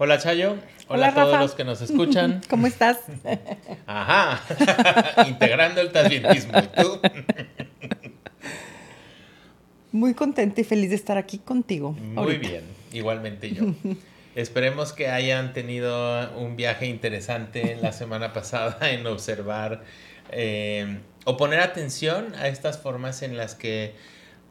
Hola Chayo, hola, a todos los que nos escuchan. ¿Cómo estás? Ajá, integrando el tasbientismo. ¿Y tú? Muy contenta y feliz de estar aquí contigo. Muy bien, igualmente yo. Esperemos que hayan tenido un viaje interesante la semana pasada en observar eh, o poner atención a estas formas en las que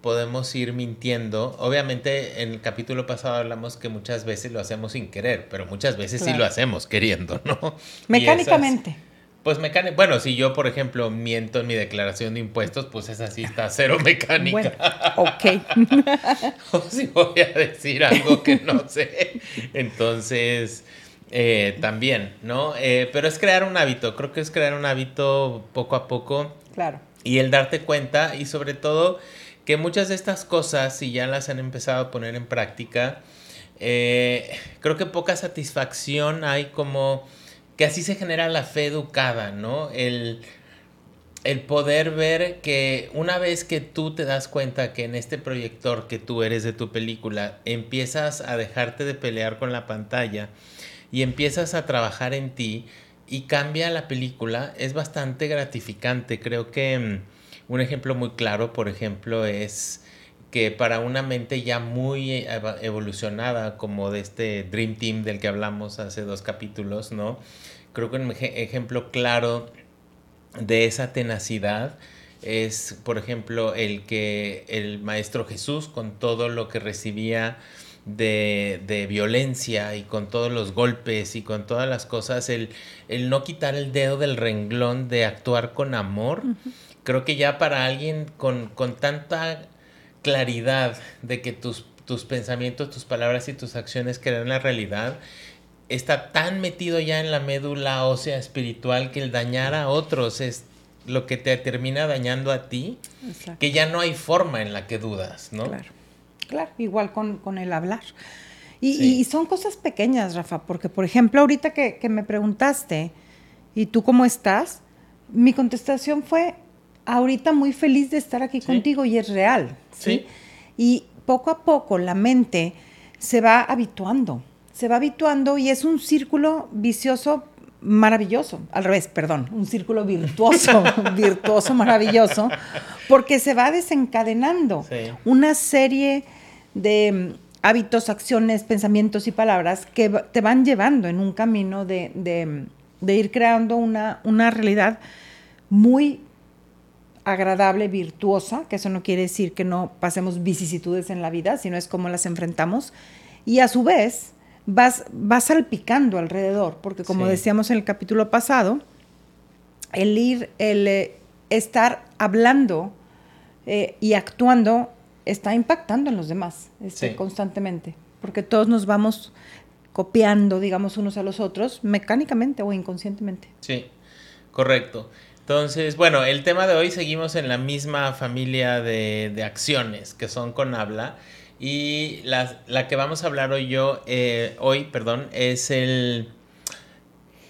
podemos ir mintiendo. Obviamente en el capítulo pasado hablamos que muchas veces lo hacemos sin querer, pero muchas veces sí lo hacemos queriendo, ¿no? Mecánicamente. pues mecánicamente, bueno, si yo por ejemplo miento en mi declaración de impuestos, pues esa sí está cero mecánica. Bueno, ok. o si voy a decir algo que no sé. Entonces, eh, también, ¿no? Eh, pero es crear un hábito, creo que es crear un hábito poco a poco. Claro. Y el darte cuenta y sobre todo que muchas de estas cosas, si ya las han empezado a poner en práctica, eh, creo que poca satisfacción hay como que así se genera la fe educada, ¿no? El, el poder ver que una vez que tú te das cuenta que en este proyector que tú eres de tu película, empiezas a dejarte de pelear con la pantalla y empiezas a trabajar en ti y cambia la película, es bastante gratificante. Creo que mm, un ejemplo muy claro, por ejemplo, es que para una mente ya muy evolucionada como de este Dream Team del que hablamos hace dos capítulos, ¿no? Creo que un ejemplo claro de esa tenacidad es, por ejemplo, el que el Maestro Jesús, con todo lo que recibía de, violencia y con todos los golpes y con todas las cosas, el, el no quitar el dedo del renglón de actuar con amor creo que ya para alguien con, tanta claridad de que tus, tus pensamientos, tus palabras y tus acciones crean la realidad, está tan metido ya en la médula ósea espiritual que el dañar a otros es lo que te termina dañando a ti, que ya no hay forma en la que dudas, ¿no? Claro, claro, igual con, el hablar. Y, son cosas pequeñas, Rafa, porque por ejemplo, ahorita que, que me preguntaste, ¿y tú cómo estás? Mi contestación fue, ahorita muy feliz de estar aquí contigo y es real. ¿sí? Y poco a poco la mente se va habituando, se va habituando y es un círculo vicioso maravilloso, al revés, perdón, un círculo virtuoso, virtuoso, maravilloso, porque se va desencadenando una serie de mm, hábitos, acciones, pensamientos y palabras que te van llevando en un camino de, de, ir creando una, una realidad muy agradable, virtuosa, que eso no quiere decir que no pasemos vicisitudes en la vida, sino es como las enfrentamos. Y a su vez, vas, vas salpicando alrededor, porque como decíamos en el capítulo pasado, el ir, el eh, estar hablando eh, y actuando está impactando en los demás este, constantemente, porque todos nos vamos copiando, digamos, unos a los otros, mecánicamente o inconscientemente. Sí, correcto. Entonces, bueno, el tema de hoy seguimos en la misma familia de, acciones que son con habla. Y la, la, que vamos a hablar hoy yo, eh, hoy, perdón, es el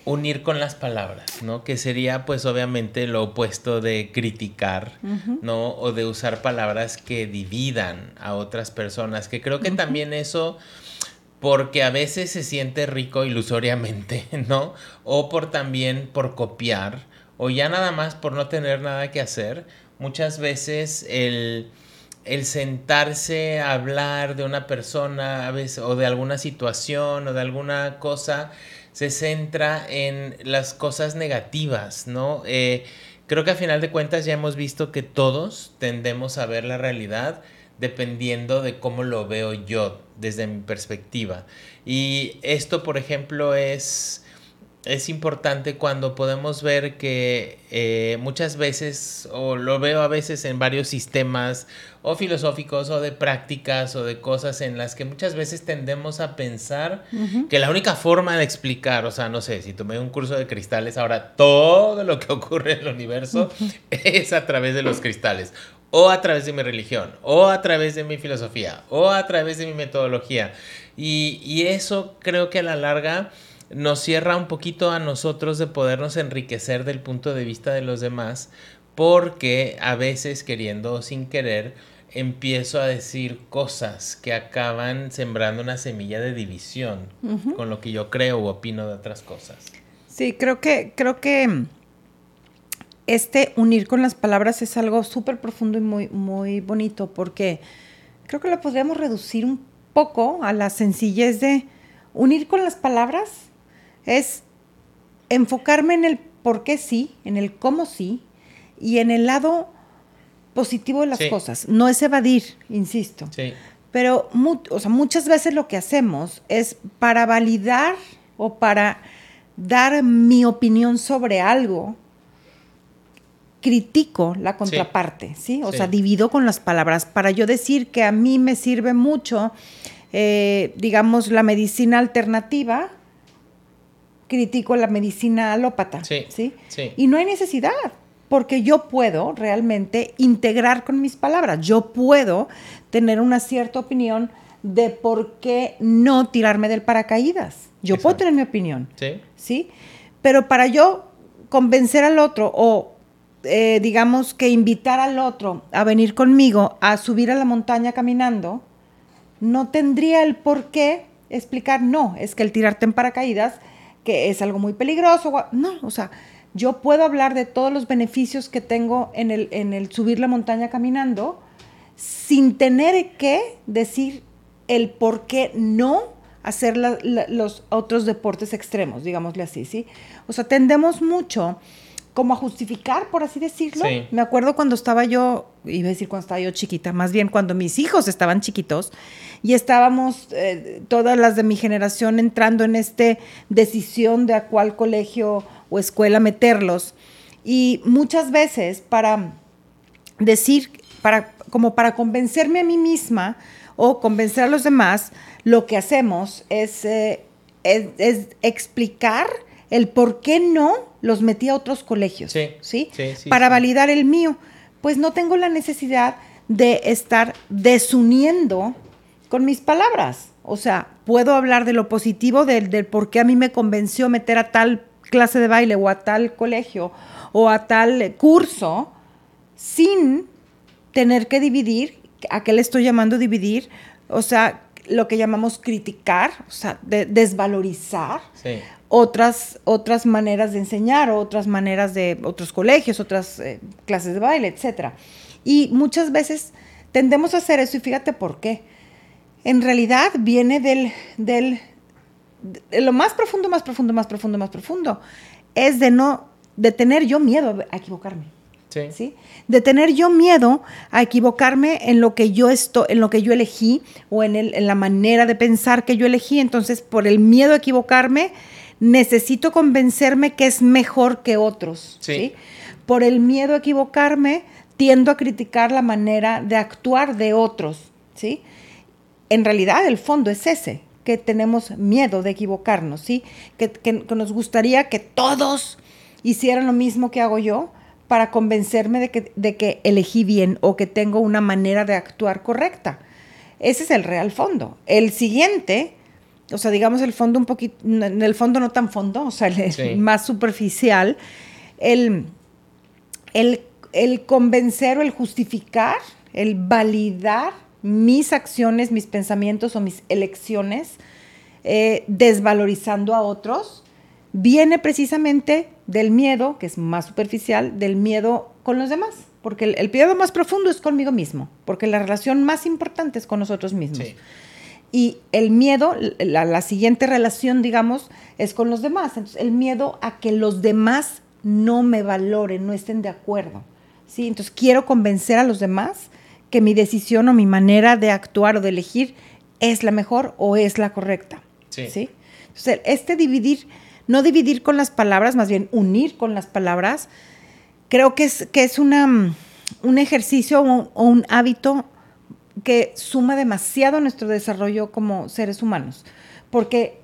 unir con las palabras, ¿no? Que sería pues obviamente lo opuesto de criticar, ¿no? O de usar palabras que dividan a otras personas, que creo que también eso porque a veces se siente rico ilusoriamente, ¿no? O por también por copiar o ya nada más por no tener nada que hacer, muchas veces el, sentarse a hablar de una persona a veces, o de alguna situación o de alguna cosa se centra en las cosas negativas, ¿no? Eh, creo que a final de cuentas ya hemos visto que todos tendemos a ver la realidad dependiendo de cómo lo veo yo desde mi perspectiva. Y esto, por ejemplo, es es importante cuando podemos ver que eh, muchas veces, o lo veo a veces en varios sistemas, o filosóficos, o de prácticas, o de cosas en las que muchas veces tendemos a pensar que la única forma de explicar, o sea, no sé, si tomé un curso de cristales, ahora todo lo que ocurre en el universo es a través de los cristales, o a través de mi religión, o a través de mi filosofía, o a través de mi metodología. Y, y eso creo que a la larga nos cierra un poquito a nosotros de podernos enriquecer del punto de vista de los demás, porque a veces queriendo o sin querer empiezo a decir cosas que acaban sembrando una semilla de división con lo que yo creo o opino de otras cosas. Sí, creo que, creo que este unir con las palabras es algo súper profundo y muy, muy bonito porque creo que lo podríamos reducir un poco a la sencillez de unir con las palabras es enfocarme en el por qué sí, en el cómo sí y en el lado positivo de las cosas. No es evadir, insisto. Sí. Pero o sea, muchas veces lo que hacemos es para validar o para dar mi opinión sobre algo, critico la contraparte, ¿sí? O sea, divido con las palabras. Para yo decir que a mí me sirve mucho, eh, digamos, la medicina alternativa, critico la medicina alópata, ¿sí? ¿sí? Y no hay necesidad, porque yo puedo realmente integrar con mis palabras, yo puedo tener una cierta opinión de por qué no tirarme del paracaídas. Yo puedo tener mi opinión, ¿sí? ¿sí? Pero para yo convencer al otro o eh, digamos que invitar al otro a venir conmigo a subir a la montaña caminando, no tendría el por qué explicar, no, es que el tirarte en paracaídas, que es algo muy peligroso, no, o sea, yo puedo hablar de todos los beneficios que tengo en el, en el subir la montaña caminando sin tener que decir el por qué no hacer los otros deportes extremos, digámosle así, ¿sí? O sea, tendemos mucho como a justificar, por así decirlo. Me acuerdo cuando estaba yo, iba a decir cuando estaba yo chiquita, más bien cuando mis hijos estaban chiquitos y estábamos eh, todas las de mi generación entrando en esta decisión de a cuál colegio o escuela meterlos. Y muchas veces para decir, para, como para convencerme a mí misma o convencer a los demás, lo que hacemos es, eh, es explicar el por qué no los metí a otros colegios, ¿sí? ¿sí? Para validar el mío. Pues no tengo la necesidad de estar desuniendo con mis palabras. O sea, puedo hablar de lo positivo, del, del por qué a mí me convenció meter a tal clase de baile o a tal colegio o a tal curso sin tener que dividir, ¿a qué le estoy llamando dividir? O sea, lo que llamamos criticar, o sea, desvalorizar otras, otras maneras de enseñar, otras maneras de otros colegios, otras eh, clases de baile, etc. Y muchas veces tendemos a hacer eso y fíjate por qué. En realidad viene del, del de lo más profundo, más profundo, más profundo, más profundo, es de no, de tener yo miedo a equivocarme. Sí. De tener yo miedo a equivocarme en lo que yo estoy, en lo que yo elegí o en, el, en la manera de pensar que yo elegí. Entonces, por el miedo a equivocarme, necesito convencerme que es mejor que otros. Sí. Por el miedo a equivocarme, tiendo a criticar la manera de actuar de otros. ¿sí? En realidad, el fondo es ese, que tenemos miedo de equivocarnos, ¿sí? que, que nos gustaría que todos hicieran lo mismo que hago yo para convencerme de que, de que elegí bien o que tengo una manera de actuar correcta. Ese es el real fondo. El siguiente, o sea, digamos el fondo un poquito, en el fondo no tan fondo, o sea, el, más superficial, el, el, el convencer o el justificar, el validar mis acciones, mis pensamientos o mis elecciones, eh, desvalorizando a otros, viene precisamente del miedo, que es más superficial, del miedo con los demás. Porque el, el miedo más profundo es conmigo mismo, porque la relación más importante es con nosotros mismos. Y el miedo, la, siguiente relación, digamos, es con los demás. Entonces, el miedo a que los demás no me valoren, no estén de acuerdo. ¿sí? Entonces, quiero convencer a los demás que mi decisión o mi manera de actuar o de elegir es la mejor o es la correcta. Sí. ¿sí? Entonces, este dividir no dividir con las palabras, más bien unir con las palabras, creo que es, que es una, un ejercicio o un, hábito que suma demasiado a nuestro desarrollo como seres humanos, porque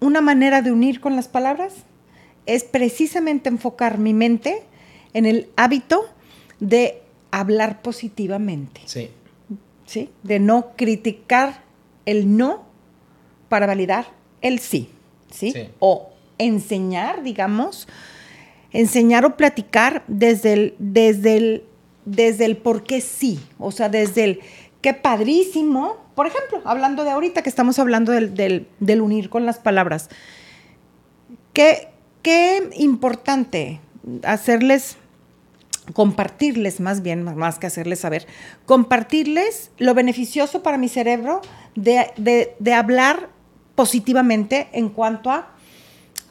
una manera de unir con las palabras es precisamente enfocar mi mente en el hábito de hablar positivamente. Sí. ¿Sí? De no criticar el no para validar el sí. ¿sí? O enseñar, digamos, enseñar o platicar desde el, desde el desde el por qué sí, o sea, desde el qué padrísimo, por ejemplo, hablando de ahorita que estamos hablando del, unir con las palabras, qué, qué importante hacerles compartirles más bien, más que hacerles saber, compartirles lo beneficioso para mi cerebro de, de, hablar positivamente en cuanto a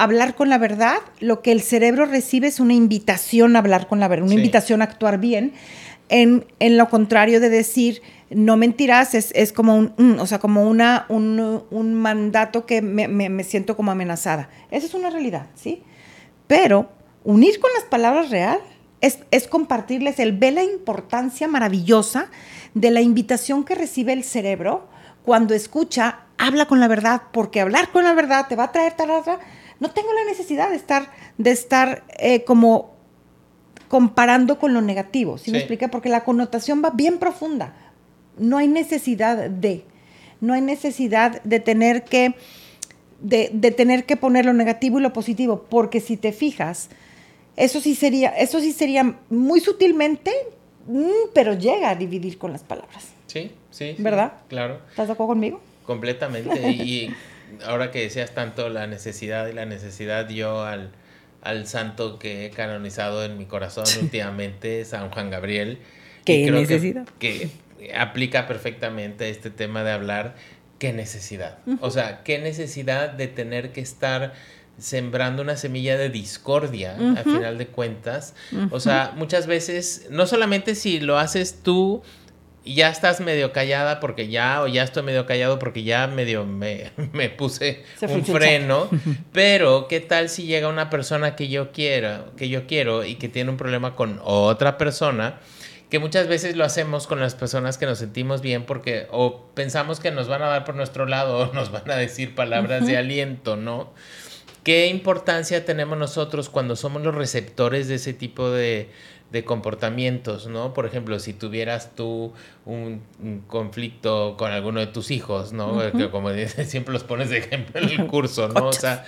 hablar con la verdad, lo que el cerebro recibe es una invitación a hablar con la verdad, una invitación a actuar bien, en, en, lo contrario de decir, no mentirás, es, es como, un, o sea, como una, un, un mandato que me, me, me, siento como amenazada. Esa es una realidad, ¿sí? Pero unir con las palabras real es, es compartirles, el ve la importancia maravillosa de la invitación que recibe el cerebro cuando escucha, habla con la verdad, porque hablar con la verdad te va a traer tarada. No tengo la necesidad de estar, de estar eh, como comparando con lo negativo. ¿sí, me explica? Porque la connotación va bien profunda. No hay necesidad de, no hay necesidad de tener que, de, de tener que poner lo negativo y lo positivo, porque si te fijas, eso sí sería, eso sí sería muy sutilmente, mm, pero llega a dividir con las palabras. Sí, sí. ¿Verdad? claro. ¿Estás de acuerdo conmigo? Completamente. y ahora que decías tanto la necesidad y la necesidad, yo al, al santo que he canonizado en mi corazón últimamente, San Juan Gabriel. ¿Qué necesidad? Que, aplica perfectamente este tema de hablar. ¿Qué necesidad? O sea, ¿qué necesidad de tener que estar sembrando una semilla de discordia al final de cuentas. O sea, muchas veces, no solamente si lo haces tú y ya estás medio callada porque ya, o ya estoy medio callado porque ya medio me, me puse un freno, pero ¿qué tal si llega una persona que yo quiera, que yo quiero y que tiene un problema con otra persona? que muchas veces lo hacemos con las personas que nos sentimos bien porque o pensamos que nos van a dar por nuestro lado o nos van a decir palabras de aliento, ¿no? ¿Qué importancia tenemos nosotros cuando somos los receptores de ese tipo de, comportamientos, ¿no? Por ejemplo, si tuvieras tú un, conflicto con alguno de tus hijos, ¿no? que como siempre los pones de ejemplo en el curso, ¿no? O sea,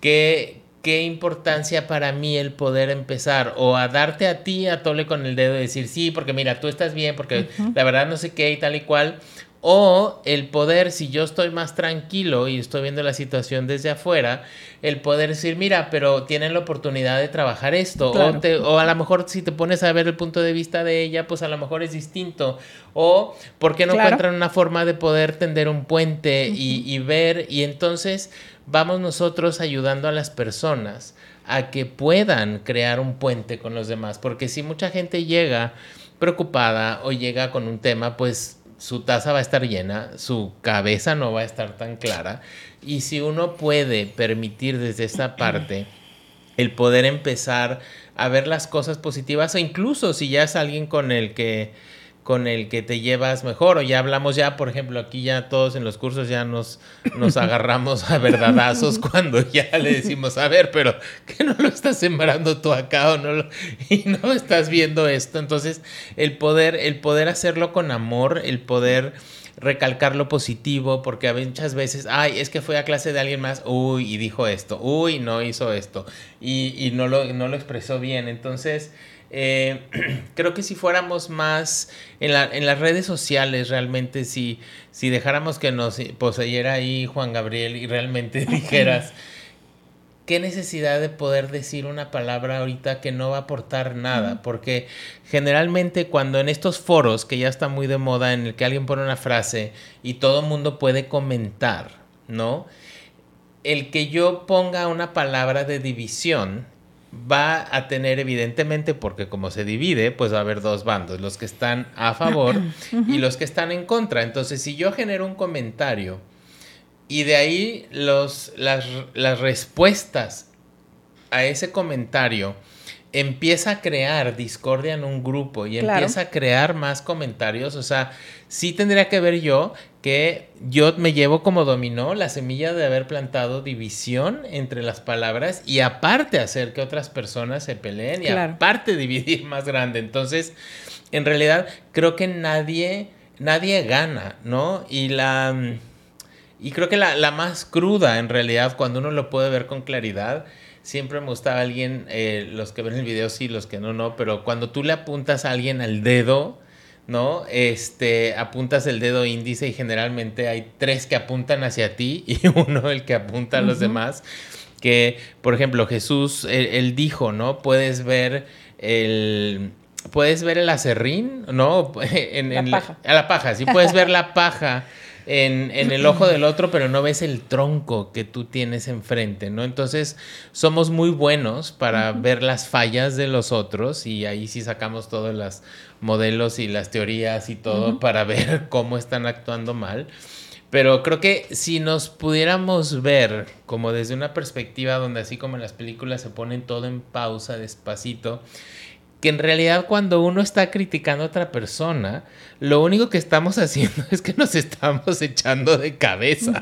¿qué, qué importancia para mí el poder empezar o a darte a ti a tole con el dedo y decir, sí, porque mira, tú estás bien, porque la verdad no sé qué y tal y cual, o el poder, si yo estoy más tranquilo y estoy viendo la situación desde afuera, el poder decir, mira, pero tienen la oportunidad de trabajar esto. O, a lo mejor si te pones a ver el punto de vista de ella, pues a lo mejor es distinto. O por qué no encuentran una forma de poder tender un puente y, y ver. Y entonces vamos nosotros ayudando a las personas a que puedan crear un puente con los demás. Porque si mucha gente llega preocupada o llega con un tema, pues su taza va a estar llena, su cabeza no va a estar tan clara. Y si uno puede permitir desde esa parte el poder empezar a ver las cosas positivas, o incluso si ya es alguien con el que con el que te llevas mejor. O ya hablamos ya, por ejemplo, aquí ya todos en los cursos ya nos, nos agarramos a verdadazos cuando ya le decimos, a ver, pero que no lo estás sembrando tú acá o no lo, y no estás viendo esto. Entonces, el poder, el poder hacerlo con amor, el poder recalcar lo positivo, porque muchas veces, ay, es que fue a clase de alguien más, uy, y dijo esto, uy, no hizo esto, y, y no, lo, no lo expresó bien. Entonces, eh, creo que si fuéramos más en, las redes sociales, realmente, si, si dejáramos que nos poseyera ahí Juan Gabriel y realmente dijeras, ¿qué necesidad de poder decir una palabra ahorita que no va a aportar nada? Porque generalmente cuando en estos foros, que ya está muy de moda, en el que alguien pone una frase y todo el mundo puede comentar, ¿no? El que yo ponga una palabra de división va a tener evidentemente, porque como se divide, pues va a haber dos bandos, los que están a favor y los que están en contra. Entonces, si yo genero un comentario y de ahí los, las, las respuestas a ese comentario empieza a crear discordia en un grupo y empieza a crear más comentarios, o sea, sí tendría que ver yo que yo me llevo como dominó la semilla de haber plantado división entre las palabras y aparte hacer que otras personas se peleen y aparte dividir más grande. Entonces, en realidad creo que nadie nadie gana, ¿no? Y la y creo que la, la más cruda en realidad cuando uno lo puede ver con claridad siempre me gustaba alguien, eh, los que ven el video sí, los que no, no, pero cuando tú le apuntas a alguien al dedo, ¿no? Este, apuntas el dedo índice y generalmente hay tres que apuntan hacia ti y uno el que apunta a los demás. Que, por ejemplo, Jesús, él, dijo, ¿no? Puedes ver el puedes ver el acerrín, ¿no? En, la paja. A la paja, sí, puedes ver la paja en, el ojo del otro, pero no ves el tronco que tú tienes enfrente, ¿no? Entonces, somos muy buenos para ver las fallas de los otros y ahí sí sacamos todos los modelos y las teorías y todo para ver cómo están actuando mal. Pero creo que si nos pudiéramos ver como desde una perspectiva donde así como en las películas se ponen todo en pausa despacito que en realidad cuando uno está criticando a otra persona, lo único que estamos haciendo es que nos estamos echando de cabeza,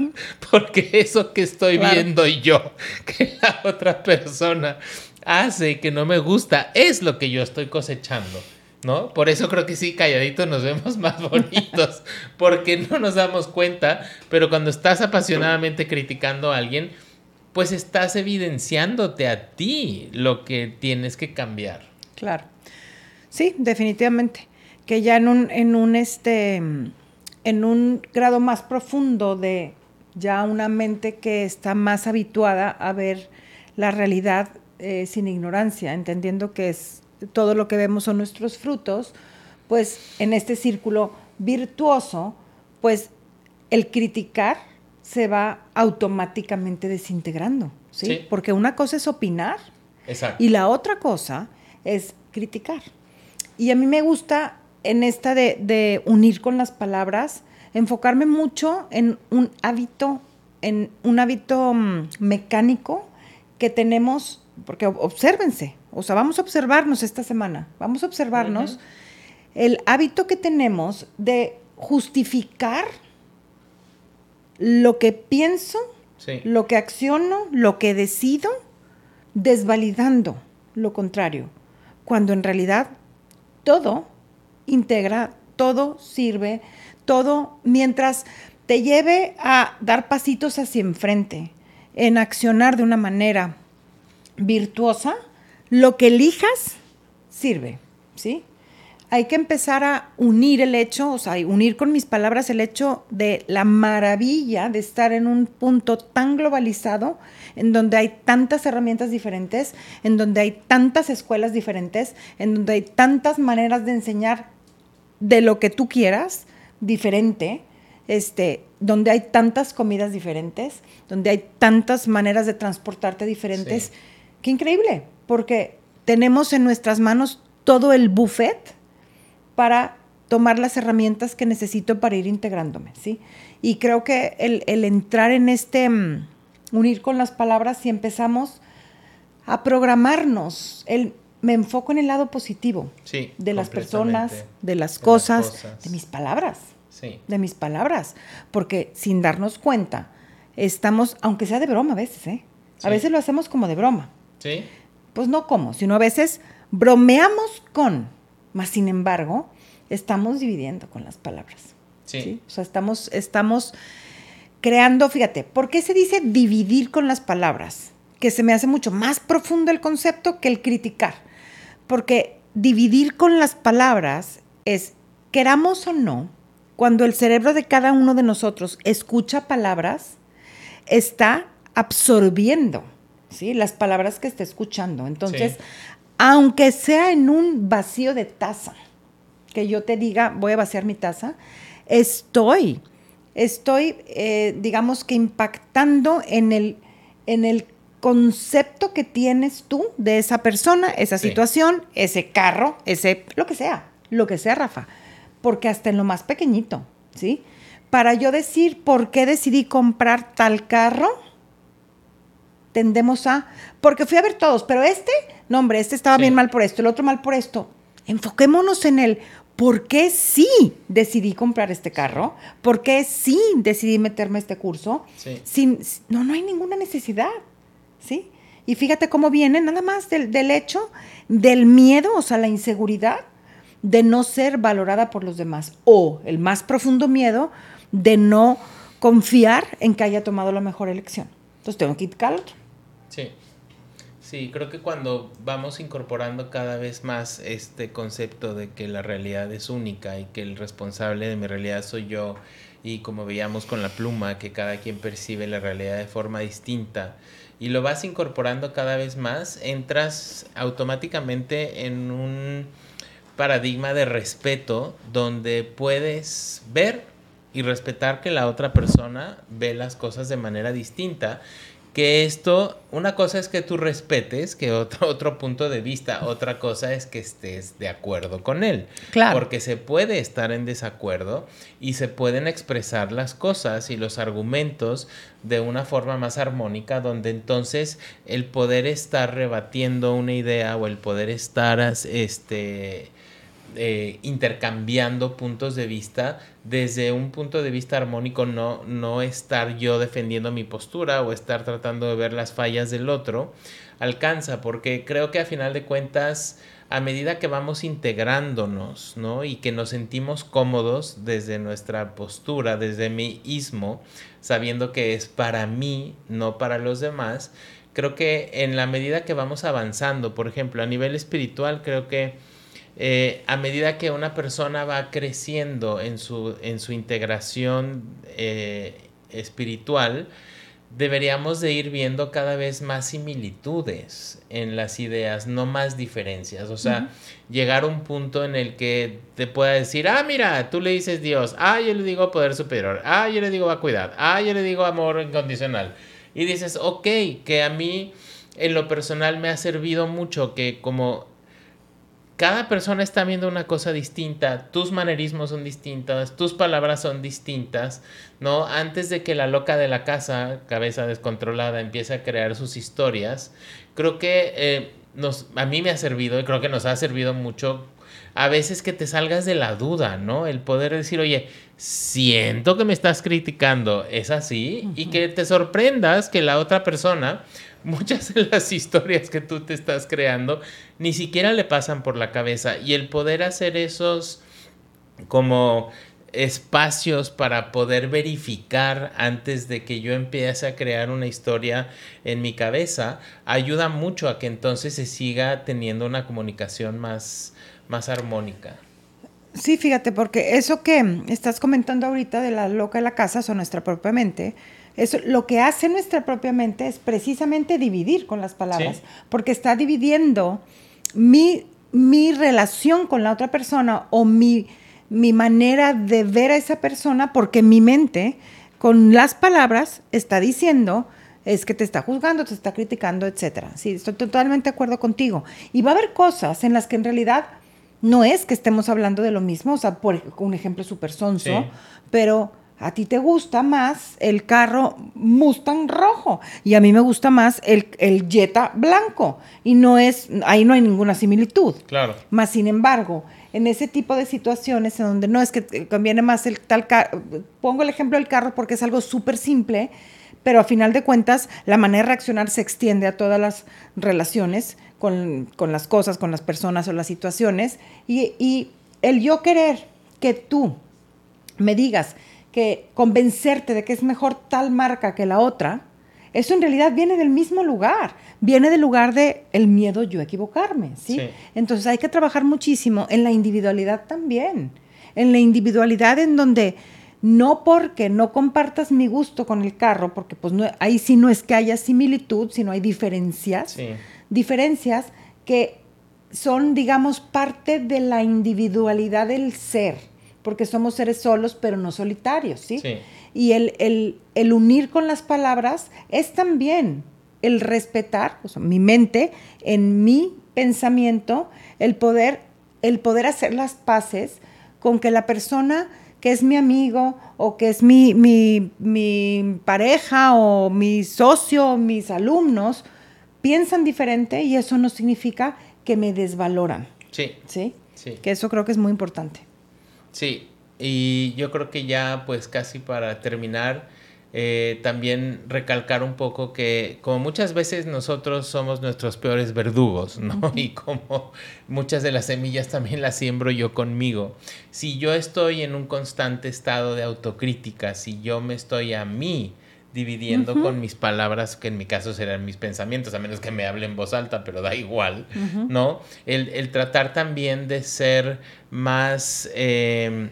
porque eso que estoy viendo yo, que la otra persona hace que no me gusta, es lo que yo estoy cosechando. ¿No? Por eso creo que sí, calladitos nos vemos más bonitos, porque no nos damos cuenta, pero cuando estás apasionadamente criticando a alguien, pues estás evidenciándote a ti lo que tienes que cambiar. Claro. Sí, definitivamente. Que ya en un, en un este, en un grado más profundo de ya una mente que está más habituada a ver la realidad eh, sin ignorancia, entendiendo que es todo lo que vemos son nuestros frutos, pues en este círculo virtuoso, pues el criticar se va automáticamente desintegrando, ¿sí? Porque una cosa es opinar y la otra cosa es criticar. Y a mí me gusta en esta de, unir con las palabras, enfocarme mucho en un hábito, en un hábito mm, mecánico que tenemos, porque obsérvense, o sea, vamos a observarnos esta semana, vamos a observarnos el hábito que tenemos de justificar lo que pienso, lo que acciono, lo que decido, desvalidando lo contrario, cuando en realidad todo integra, todo sirve, todo mientras te lleve a dar pasitos hacia enfrente, en accionar de una manera virtuosa, lo que elijas sirve, ¿sí? Hay que empezar a unir el hecho, o sea, unir con mis palabras el hecho de la maravilla de estar en un punto tan globalizado en donde hay tantas herramientas diferentes, en donde hay tantas escuelas diferentes, en donde hay tantas maneras de enseñar de lo que tú quieras, diferente, este, donde hay tantas comidas diferentes, donde hay tantas maneras de transportarte diferentes. Qué increíble, porque tenemos en nuestras manos todo el buffet para tomar las herramientas que necesito para ir integrándome, ¿sí? Y creo que el, el entrar en este, mm, unir con las palabras y empezamos a programarnos. El, me enfoco en el lado positivo de las personas, de las, cosas, de mis palabras. De mis palabras. Porque sin darnos cuenta, estamos, aunque sea de broma a veces, ¿eh? A veces lo hacemos como de broma. Sí. Pues no como, sino a veces bromeamos con, más sin embargo, estamos dividiendo con las palabras. Sí. O sea, estamos, estamos creando, fíjate, ¿por qué se dice dividir con las palabras? Que se me hace mucho más profundo el concepto que el criticar. Porque dividir con las palabras es, queramos o no, cuando el cerebro de cada uno de nosotros escucha palabras, está absorbiendo ¿sí? las palabras que está escuchando. Entonces, aunque sea en un vacío de taza, que yo te diga, voy a vaciar mi taza, estoy estoy, eh, digamos que impactando en el, en el concepto que tienes tú de esa persona, esa situación, ese carro, ese, lo que sea, lo que sea, Rafa. Porque hasta en lo más pequeñito, ¿sí? Para yo decir por qué decidí comprar tal carro, tendemos a, porque fui a ver todos, pero este, no hombre, este estaba bien mal por esto, el otro mal por esto. Enfoquémonos en el ¿por qué sí decidí comprar este carro? ¿Por qué sí decidí meterme a este curso? Sin, no, no hay ninguna necesidad, ¿sí? Y fíjate cómo viene nada más del, del, hecho del miedo, o sea, la inseguridad de no ser valorada por los demás o el más profundo miedo de no confiar en que haya tomado la mejor elección. Entonces tengo que ir. Sí. Sí, creo que cuando vamos incorporando cada vez más este concepto de que la realidad es única y que el responsable de mi realidad soy yo y como veíamos con la pluma, que cada quien percibe la realidad de forma distinta y lo vas incorporando cada vez más, entras automáticamente en un paradigma de respeto donde puedes ver y respetar que la otra persona ve las cosas de manera distinta que esto, una cosa es que tú respetes, que otro, otro punto de vista, otra cosa es que estés de acuerdo con él. Claro. Porque se puede estar en desacuerdo y se pueden expresar las cosas y los argumentos de una forma más armónica, donde entonces el poder estar rebatiendo una idea o el poder estar, este, eh, intercambiando puntos de vista desde un punto de vista armónico, no, no estar yo defendiendo mi postura o estar tratando de ver las fallas del otro, alcanza, porque creo que a final de cuentas, a medida que vamos integrándonos, ¿no? Y que nos sentimos cómodos desde nuestra postura, desde mi ismo, sabiendo que es para mí, no para los demás, creo que en la medida que vamos avanzando, por ejemplo, a nivel espiritual, creo que eh, a medida que una persona va creciendo en su, en su integración eh, espiritual, deberíamos de ir viendo cada vez más similitudes en las ideas, no más diferencias. O sea, llegar a un punto en el que te pueda decir, ah, mira, tú le dices Dios, ah, yo le digo poder superior, ah, yo le digo vacuidad, ah, yo le digo amor incondicional. Y dices, ok, que a mí en lo personal me ha servido mucho que como cada persona está viendo una cosa distinta, tus manerismos son distintos, tus palabras son distintas, ¿no? Antes de que la loca de la casa, cabeza descontrolada, empiece a crear sus historias, creo que eh, nos, a mí me ha servido y creo que nos ha servido mucho a veces que te salgas de la duda, ¿no? El poder decir, oye, siento que me estás criticando, es así, y que te sorprendas que la otra persona muchas de las historias que tú te estás creando ni siquiera le pasan por la cabeza. Y el poder hacer esos como espacios para poder verificar antes de que yo empiece a crear una historia en mi cabeza ayuda mucho a que entonces se siga teniendo una comunicación más, más armónica. Sí, fíjate, porque eso que estás comentando ahorita de la loca de la casa son nuestra propia mente, eso, lo que hace nuestra propia mente es precisamente dividir con las palabras, porque está dividiendo mi, mi, relación con la otra persona o mi, mi manera de ver a esa persona, porque mi mente con las palabras está diciendo es que te está juzgando, te está criticando, etcétera. Sí, estoy totalmente de acuerdo contigo. Y va a haber cosas en las que en realidad no es que estemos hablando de lo mismo, o sea, por un ejemplo súper sonso, pero a ti te gusta más el carro Mustang rojo y a mí me gusta más el, el Jetta blanco. Y no es, ahí no hay ninguna similitud. Claro. Más sin embargo, en ese tipo de situaciones en donde no es que conviene más el tal carro, pongo el ejemplo del carro porque es algo súper simple, pero a final de cuentas la manera de reaccionar se extiende a todas las relaciones con, con las cosas, con las personas o las situaciones. Y, y el yo querer que tú me digas, que convencerte de que es mejor tal marca que la otra, eso en realidad viene del mismo lugar, viene del lugar de el miedo yo equivocarme, ¿sí? Entonces hay que trabajar muchísimo en la individualidad también, en la individualidad en donde no porque no compartas mi gusto con el carro, porque pues no, ahí sí no es que haya similitud, sino hay diferencias, diferencias que son, digamos, parte de la individualidad del ser porque somos seres solos, pero no solitarios, ¿sí? Y el, el, unir con las palabras es también el respetar mi mente en mi pensamiento, el poder, el poder hacer las paces con que la persona que es mi amigo o que es mi, mi, mi pareja o mi socio mis alumnos piensan diferente y eso no significa que me desvaloran. Sí. ¿Sí? Sí. Que eso creo que es muy importante. Sí, y yo creo que ya pues casi para terminar, eh, también recalcar un poco que como muchas veces nosotros somos nuestros peores verdugos, ¿no? Y como muchas de las semillas también las siembro yo conmigo. Si yo estoy en un constante estado de autocrítica, si yo me estoy a mí dividiendo con mis palabras, que en mi caso serán mis pensamientos, a menos que me hable en voz alta, pero da igual, ¿no? El, tratar también de ser más... Em,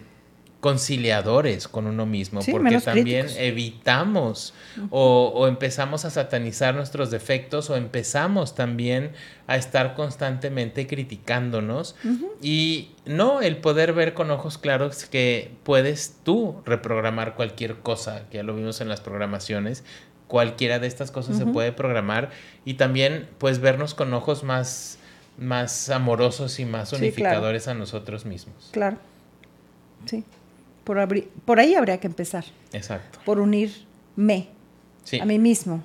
conciliadores con uno mismo, porque también evitamos o, empezamos a satanizar nuestros defectos o empezamos también a estar constantemente criticándonos y no el poder ver con ojos claros que puedes tú reprogramar cualquier cosa, que ya lo vimos en las programaciones, cualquiera de estas cosas se puede programar y también pues vernos con ojos más más amorosos y más unificadores a nosotros mismos. Claro. Sí. Por, por ahí habría que empezar. Exacto. Por unirme a mí mismo,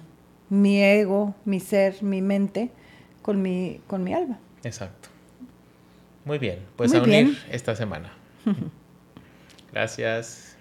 mi ego, mi ser, mi mente, con mi, con mi alma. Exacto. Muy bien, pues a unir esta semana. Gracias.